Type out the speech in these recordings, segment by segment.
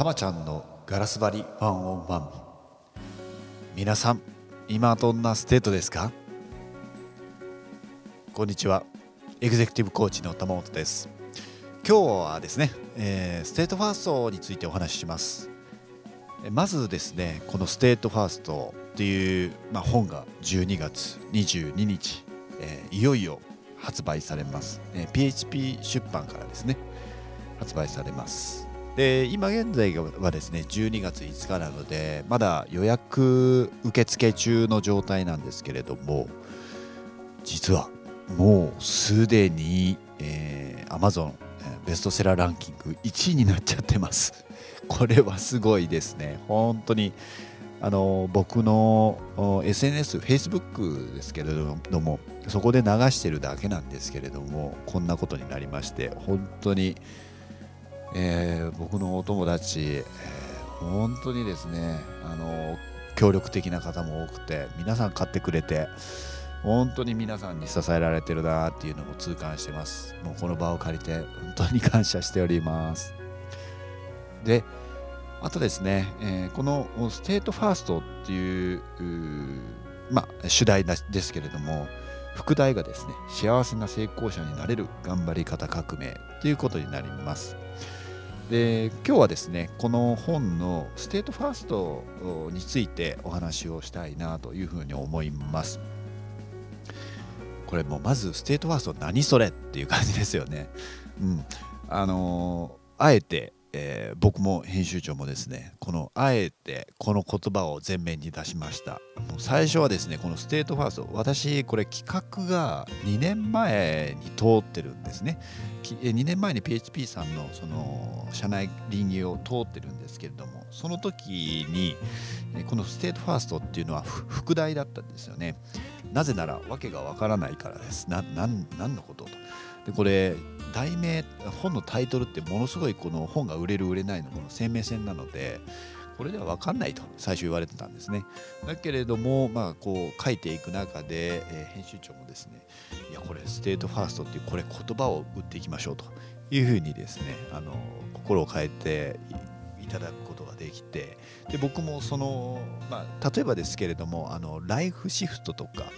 たまちゃんのガラス張り one on one。皆さん今どんな state ですか？こんにちは。エグゼクティブコーチの玉本です。今日はですね、えー、 state first についてお話しします。まずですねこの state first っていう、まあ、本が12月22日、えー、いよいよ発売されます、えー、PHP 出版からですね発売されます。で今現在はですね12月5日なのでまだ予約受付中の状態なんですけれども実はもうすでに、えー、Amazon ベストセラーランキング1位になっちゃってます。これはすごいですね。本当にあの僕の SNS、Facebook ですけれどもそこで流してるだけなんですけれどもこんなことになりまして本当にえー、僕のお友達、えー、本当にですねあの協力的な方も多くて皆さん買ってくれて本当に皆さんに支えられてるなっていうのも痛感してます。もうこの場を借りて本当に感謝しております。であとですね、えー、この state first っていうまあ主題ですけれども副題がですね幸せな成功者になれる頑張り方革命ということになります。で今日はですねこの本の state first についてお話をしたいなというふうに思います。これもまず state first 何それっていう感じですよね。うん。あの、あえてえー、僕も編集長もですねこのあえてこの言葉を前面に出しました。もう最初はですねこの state first 私これ企画が2年前に通ってるんですね。2年前に PHP さんのその社内稟議を通ってるんですけれどもその時にこの state first っていうのは副題だったんですよね。なぜなら訳がわからないからです。な何のことと。でこれ題名本のタイトルってものすごいこの本が売れる売れないのこの生命線なのでこれでは分かんないと最初言われてたんですね。だけれどもまあこう書いていく中で、えー、編集長もですねいやこれ state first っていうこれ言葉を打っていきましょうというふうにですねあの心を変えていただくことができてで僕もその、まあ、例えばですけれどもあの life shift とか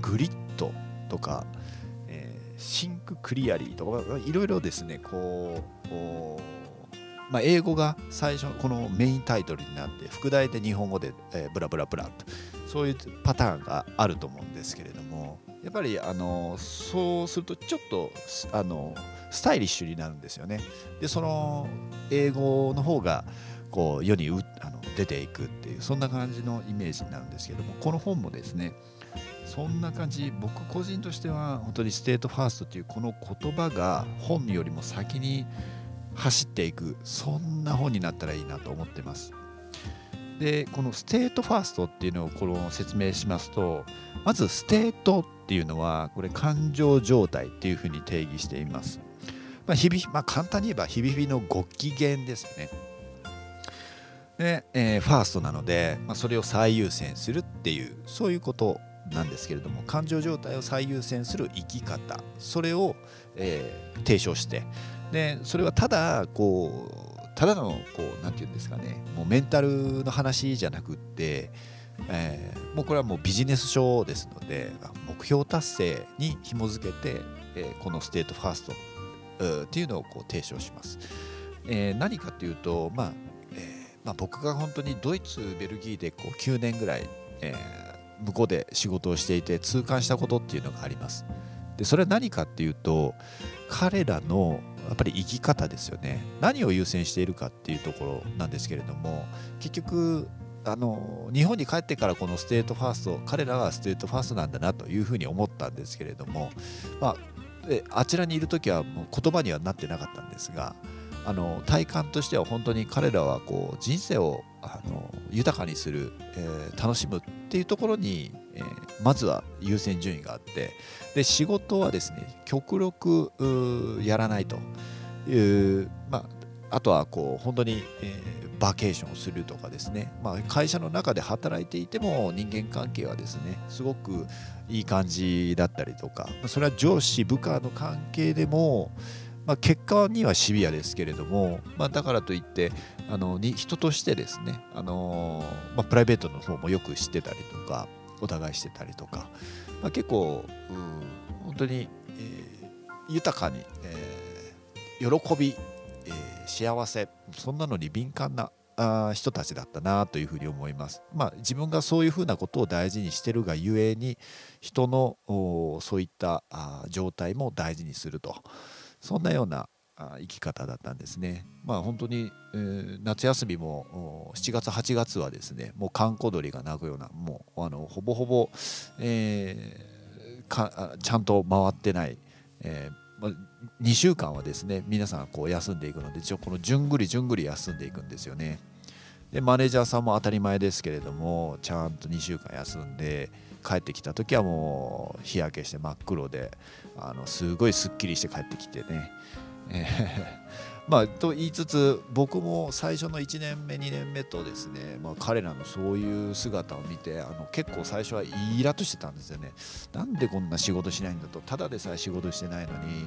grit とか think clearly とかいろいろですねこう、まあ、英語が最初このメインタイトルになって副題で日本語で、えー、 blah blah blah とそういうパターンがあると思うんですけれどもやっぱりあのそうするとちょっとあのスタイリッシュになるんですよね。でその英語の方がこう世にあの出ていくっていうそんな感じのイメージになるんですけどもこの本もですねそんな感じ僕個人としては本当に state first というこの言葉が本よりも先に走っていくそんな本になったらいいなと思ってます。でこの state first っていうのをこの説明しますとまず state っていうのはこれ感情状態っていうふうに定義しています、まあ、日々、まあ、簡単に言えば日々のご機嫌ですよね。で、えー、 first なので、まあ、それを最優先するっていうそういうことなんですけれども感情状態を最優先する生き方それを、えー、提唱してでそれはただこうただのこう何て言うんですかねもうメンタルの話じゃなくって、えー、もうこれはもうビジネス書ですので目標達成に紐づけて、えー、この state first っていうのをこう提唱します。えー、何かというと、まあえーまあ、僕が本当にドイツベルギーでこう9年ぐらい、えー向こうで仕事をしていて痛感したことっていうのがあります。でそれは何かっていうと彼らのやっぱり生き方ですよね何を優先しているかっていうところなんですけれども結局あの日本に帰ってからこの state first 彼らは state first なんだなというふうに思ったんですけれども、まあ、あちらにいる時はもう言葉にはなってなかったんですがあの体感としては本当に彼らはこう人生をあの豊かにする、えー、楽しむっていうところに、えー、まずは優先順位があってで仕事はですね極力やらないという、まあ、あとはこう本当に、えー、バケーションをするとかですね、まあ、会社の中で働いていても人間関係はですねすごくいい感じだったりとかそれは上司部下の関係でもまあ、結果にはシビアですけれども、まあ、だからといってあのに人としてですね、あのまあ、プライベートの方もよく知ってたりとかお互いしてたりとか、まあ、結構、うん、本当に、えー、豊かに、えー、喜び、えー、幸せそんなのに敏感な人たちだったなというふうに思います。まあ、自分がそういうふうなことを大事にしてるがゆえに人のそういった状態も大事にすると。そんなような生き方だったんですね。まあ本当に、えー、夏休みも7月8月はですねもう閑古鳥が鳴くようなもうあのほぼほぼ、えー、ちゃんと回ってない、えーまあ、2週間はですね皆さんこう休んでいくのでこのじゅんぐりじゅんぐり休んでいくんですよね。でマネージャーさんも当たり前ですけれどもちゃんと2週間休んで帰ってきた時はもう日焼けして真っ黒であのすごいすっきりして帰ってきてね、えー、まあと言いつつ僕も最初の1年目2年目とですね、まあ、彼らのそういう姿を見てあの結構最初はイラッとしてたんですよね。なんでこんな仕事しないんだと。ただでさえ仕事してないのに、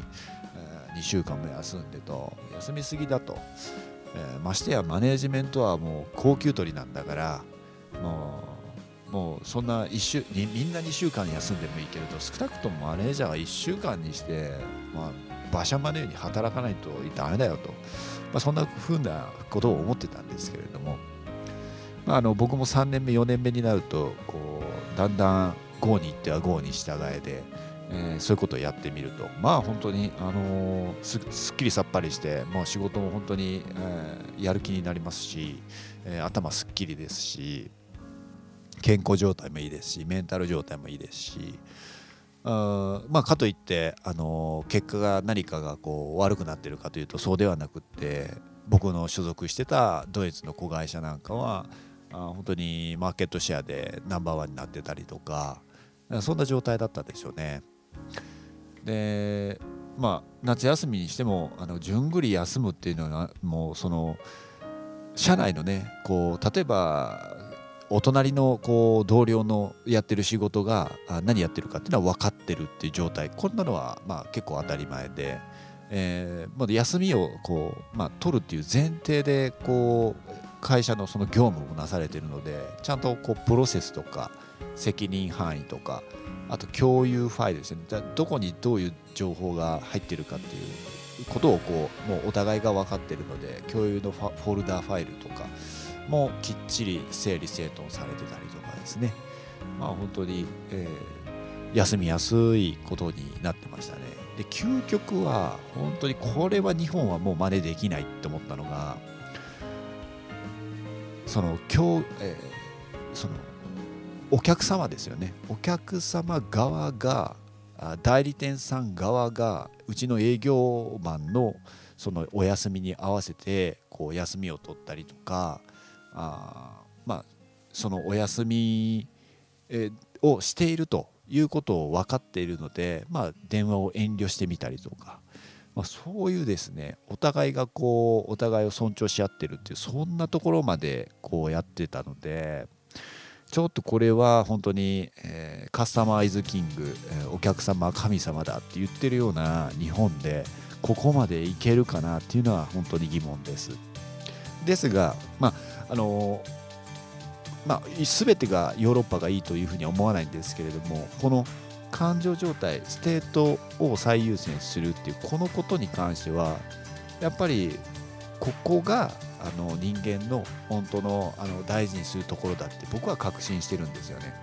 えー、2週間も休んでと休みすぎだと、えー、ましてやマネージメントはもう高級取りなんだからもうもうそんな1週みんな2週間休んでもいいけれど少なくともマネージャーは1週間にして、まあ、馬車マネーに働かないとダメだよと、まあ、そんなふうなことを思ってたんですけれども、まあ、あの僕も3年目4年目になるとこうだんだん GO に行っては GO に従えで、えー、そういうことをやってみると。まあ本当に、あのー、すすっきりさっぱりしてもう仕事も本当に、えー、やる気になりますし、えー、頭すっきりですし健康状態もいいですしメンタル状態もいいですしあまあ、かといって、あの結果が何かがこう悪くなってるかというとそうではなくって僕の所属してたドイツの子会社なんかはあ本当にマーケットシェアでナンバーワンになってたりとかそんな状態だったですよね。でまあ夏休みにしてもあのじゅんぐり休むっていうのはもうその社内のねこう例えばお隣のこう同僚のやってる仕事が何やってるかっていうのは分かってるっていう状態。こんなのはまあ結構当たり前で、えー、まあ、休みをこう、まあ、取るっていう前提でこう会社のその業務もなされてるのでちゃんとこうプロセスとか責任範囲とかあと共有ファイルですね。どこにどういう情報が入ってるかっていうことをこうもうお互いが分かってるので共有のフォルダーファイルとかもきっちり整理整頓されてたりとかですね。まあ本当に、えー、休みやすいことになってましたね。で究極は本当にこれは日本はもう真似できないって思ったのがその今日、えー、そのお客様ですよね。お客様側が代理店さん側がうちの営業マンのそのお休みに合わせてこう休みを取ったりとかあまあそのお休み、をしているということを分かっているので、まあ、電話を遠慮してみたりとか、まあ、そういうですねお互いがこうお互いを尊重し合ってるっていうそんなところまでこうやってたのでちょっとこれは本当に、えー、カスタマーイズキング、えー、お客様は神様だって言ってるような日本でここまでいけるかなっていうのは本当に疑問です。ですが、まああのまあ、全てがヨーロッパがいいというふうには思わないんですけれどもこの感情状態 state を最優先するっていうこのことに関してはやっぱりここがあの人間の本当のあの大事にするところだって僕は確信してるんですよね。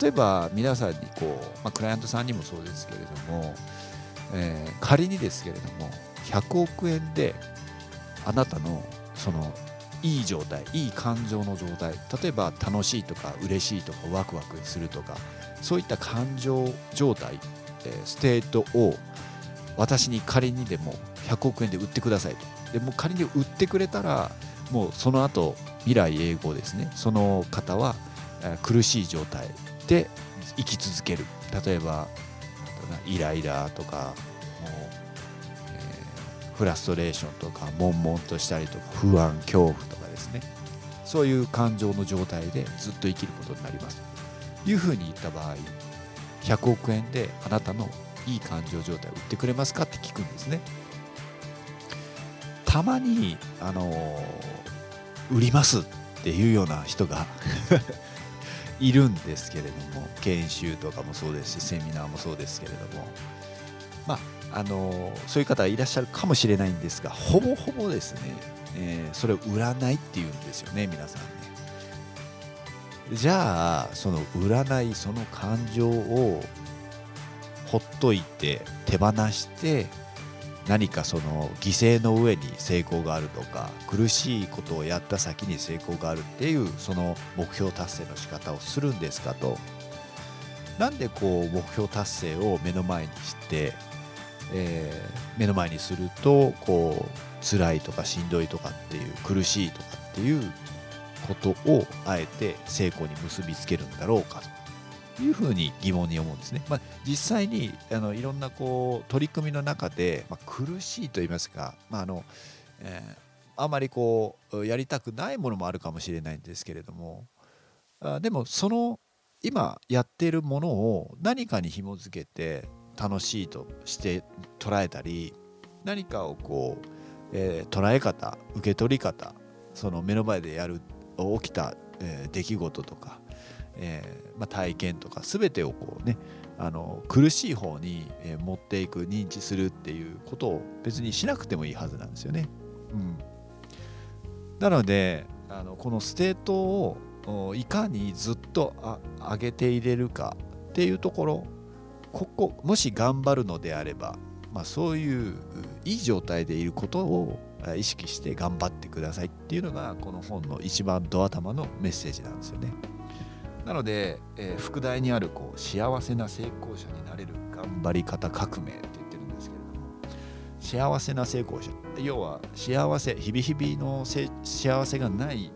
例えば皆さんにこう、まあ、クライアントさんにもそうですけれども、えー、仮にですけれども100億円であなたのそのいい状態いい感情の状態例えば楽しいとか嬉しいとかワクワクするとかそういった感情状態、え、 state を私に仮にでも100億円で売ってくださいと。でも仮に売ってくれたらもうその後未来永劫ですね。その方は、苦しい状態で生き続ける。例えばイライラとかフラストレーションとか悶々としたりとか不安恐怖とかですね。そういう感情の状態でずっと生きることになります。というふうに言った場合100億円であなたのいい感情状態を売ってくれますかって聞くんですね。たまにあの売りますっていうような人が いるんですけれども研修とかもそうですしセミナーもそうですけれども。まああのそういう方いらっしゃるかもしれないんですがほぼほぼですね、えー、それを売らないっていうんですよね皆さんね。じゃあその売らないその感情をほっといて手放して何かその犠牲の上に成功があるとか苦しいことをやった先に成功があるっていうその目標達成の仕方をするんですかと。なんでこう目標達成を目の前にして、えー、目の前にするとこう辛いとかしんどいとかっていう苦しいとかっていうことをあえて成功に結びつけるんだろうかというふうに疑問に思うんですね。まあ、実際にあのいろんなこう取り組みの中で、まあ、苦しいと言いますか、まああのえー、あまりこうやりたくないものもあるかもしれないんですけれどもあでもその今やっているものを何かに紐づけて楽しいとして捉えたり何かをこう、えー、捉え方受け取り方その目の前でやる起きた、えー、出来事とかえー、まあ、体験とか全てをこうねあの苦しい方に、え持っていく認知するっていうことを別にしなくてもいいはずなんですよね。うん、なのであのこの state をいかにずっと上げていれるかっていうところここもし頑張るのであれば、まあ、そういういい状態でいることを意識して頑張ってくださいっていうのがこの本の一番ド頭のメッセージなんですよね。なので、えー、副題にあるこう幸せな成功者になれる頑張り方革命って言ってるんですけれども幸せな成功者要は幸せ日々日々の幸せがない、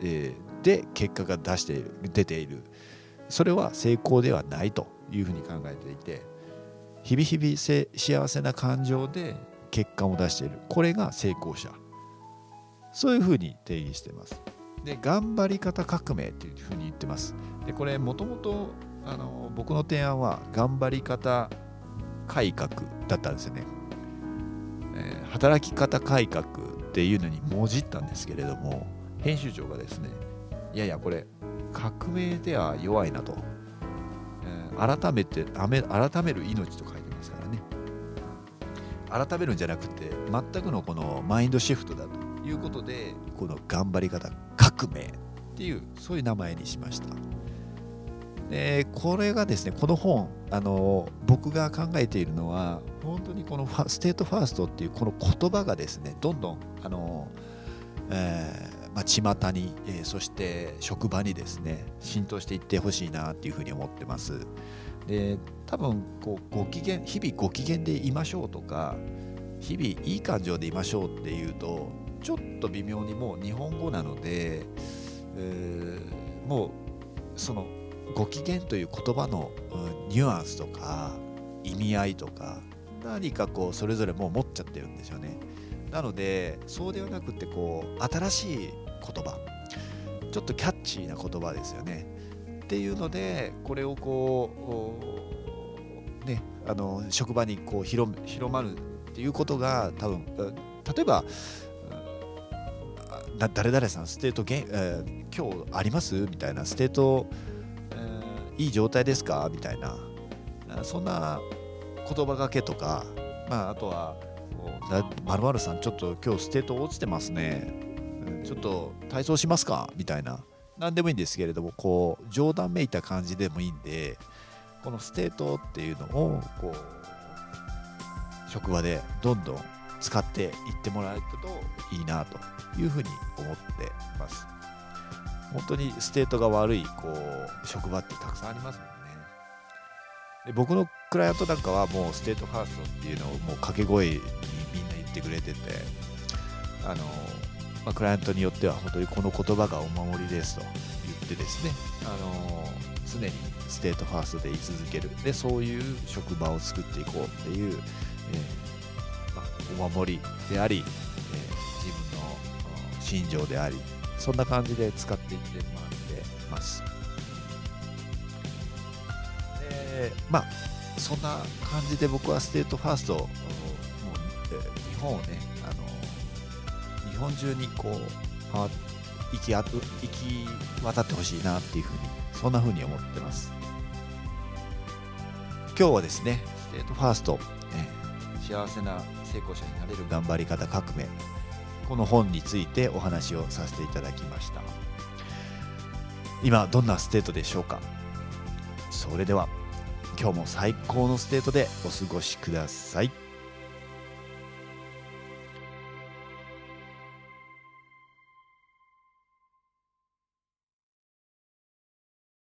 えー、で結果が出している出ているそれは成功ではないというふうに考えていて日々日々幸せな感情で結果を出している。これが成功者。そういうふうに定義しています。で頑張り方革命っていうふうに言ってます。でこれもともと僕の提案は頑張り方改革だったんですよね、えー、働き方改革っていうのにもじったんですけれども編集長がですねいやいやこれ革命では弱いなと、改めて改める命と書いてますからね。改めるんじゃなくて全くのこのマインドシフトだということでこの頑張り方革命っていうそういう名前にしました。でこれがですねこの本あの僕が考えているのは本当にこのステートファーストっていうこの言葉がですねどんどんあの、えーまあ、巷に、えー、そして職場にですね浸透していってほしいなっていうふうに思ってます。で多分こうご機嫌日々ご機嫌でいましょうとか日々いい感情でいましょうっていうとちょっと微妙にもう日本語なので、えー、もうそのご機嫌という言葉の、うん、ニュアンスとか意味合いとか何かこうそれぞれもう持っちゃってるんですよね。なのでそうではなくてこう新しい言葉。ちょっとキャッチーな言葉ですよね。っていうのでこれをこうねあの職場にこう広広まるっていうことが多分例えば誰々さんステート、えー、今日あります？みたいなステート、えー、いい状態ですか？みたいなそんな言葉がけとか、まあ、あとは「まるさんちょっと今日ステート落ちてますね。ちょっと体操しますか?」みたいな何でもいいんですけれどもこう冗談めいた感じでもいいんでこのステートっていうのをこう職場でどんどん使っていってもらえるといいなというふうに思ってます。本当にステートが悪いこう職場ってたくさんありますもんね。で僕のクライアントなんかはもうステートファーストっていうのをもう掛け声にみんな言ってくれててあの、まあ、クライアントによっては本当にこの言葉がお守りですと言ってですねあの常にステートファーストで居続ける。でそういう職場を作っていこうっていう、えーまあ、お守りであり、えー信条でありそんな感じで使っていってもらってます。でまあそんな感じで僕はステートファーストもう、日本をね日本中にこう行きあ行き渡ってほしいなっていうふうにそんなふうに思ってます。今日はですねステートファースト、えー、幸せな成功者になれる頑張り方革命。この本についてお話をさせていただきました。今どんなステートでしょうか？それでは今日も最高のステートでお過ごしください。